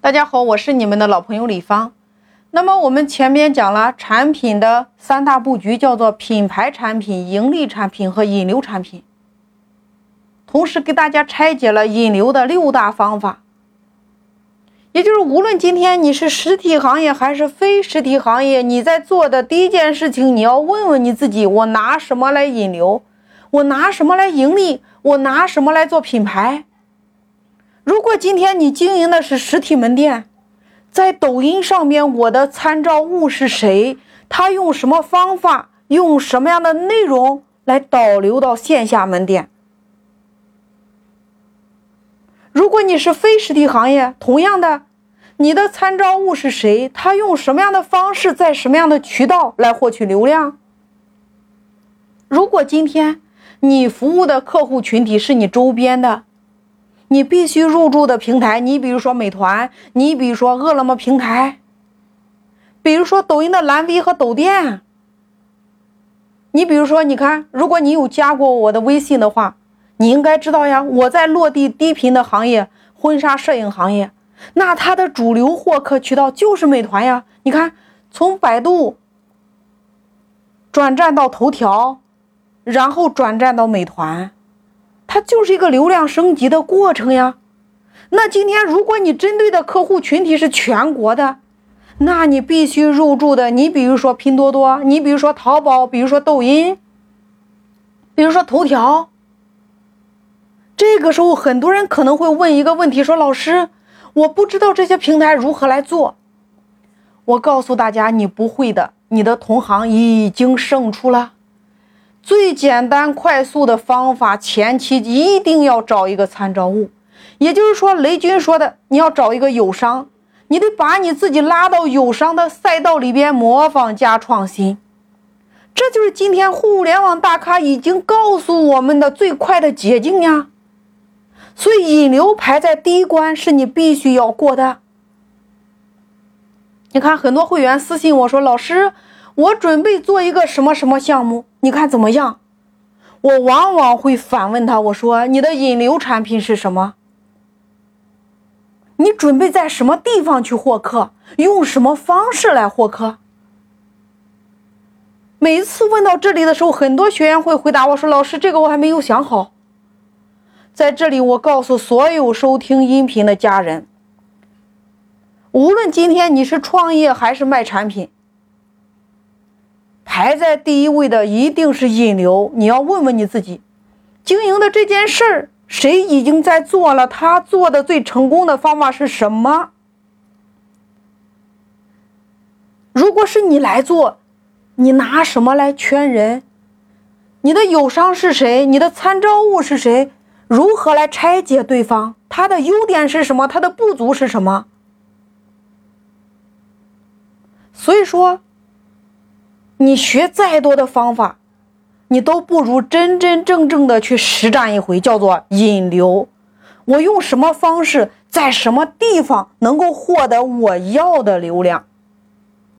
大家好，我是你们的老朋友李芳。那么我们前面讲了产品的三大布局，叫做品牌产品、盈利产品和引流产品。同时给大家拆解了引流的六大方法。也就是无论今天你是实体行业还是非实体行业，你在做的第一件事情，你要问问你自己：我拿什么来引流？我拿什么来盈利？我拿什么来做品牌？如果今天你经营的是实体门店，在抖音上面，我的参照物是谁？他用什么方法？用什么样的内容来导流到线下门店？如果你是非实体行业，同样的，你的参照物是谁？他用什么样的方式，在什么样的渠道来获取流量？如果今天你服务的客户群体是你周边的。你必须入驻的平台，你比如说美团，你比如说饿了么平台，比如说抖音的蓝 V 和抖店。你比如说，你看，如果你有加过我的微信的话，你应该知道呀，我在落地低频的行业，婚纱摄影行业，那它的主流获客渠道就是美团呀。你看，从百度转战到头条，然后转战到美团。它就是一个流量升级的过程呀。那今天如果你针对的客户群体是全国的，那你必须入驻的，你比如说拼多多，你比如说淘宝，比如说抖音，比如说头条。这个时候，很多人可能会问一个问题：说老师，我不知道这些平台如何来做。我告诉大家，你不会的，你的同行已经胜出了。最简单快速的方法，前期一定要找一个参照物，也就是说，雷军说的，你要找一个友商，你得把你自己拉到友商的赛道里边，模仿加创新，这就是今天互联网大咖已经告诉我们的最快的捷径呀。所以引流排在第一关，是你必须要过的。你看，很多会员私信我说，老师。我准备做一个什么什么项目，你看怎么样？我往往会反问他，我说：“你的引流产品是什么？你准备在什么地方去获客？用什么方式来获客？”每一次问到这里的时候，很多学员会回答我说：“老师，这个我还没有想好。”在这里，我告诉所有收听音频的家人，无论今天你是创业还是卖产品。排在第一位的一定是引流。你要问问你自己，经营的这件事儿，谁已经在做了？他做的最成功的方法是什么？如果是你来做，你拿什么来圈人？你的友商是谁？你的参照物是谁？如何来拆解对方？他的优点是什么？他的不足是什么？所以说。你学再多的方法，你都不如真真正正的去实战一回，叫做引流。我用什么方式，在什么地方能够获得我要的流量？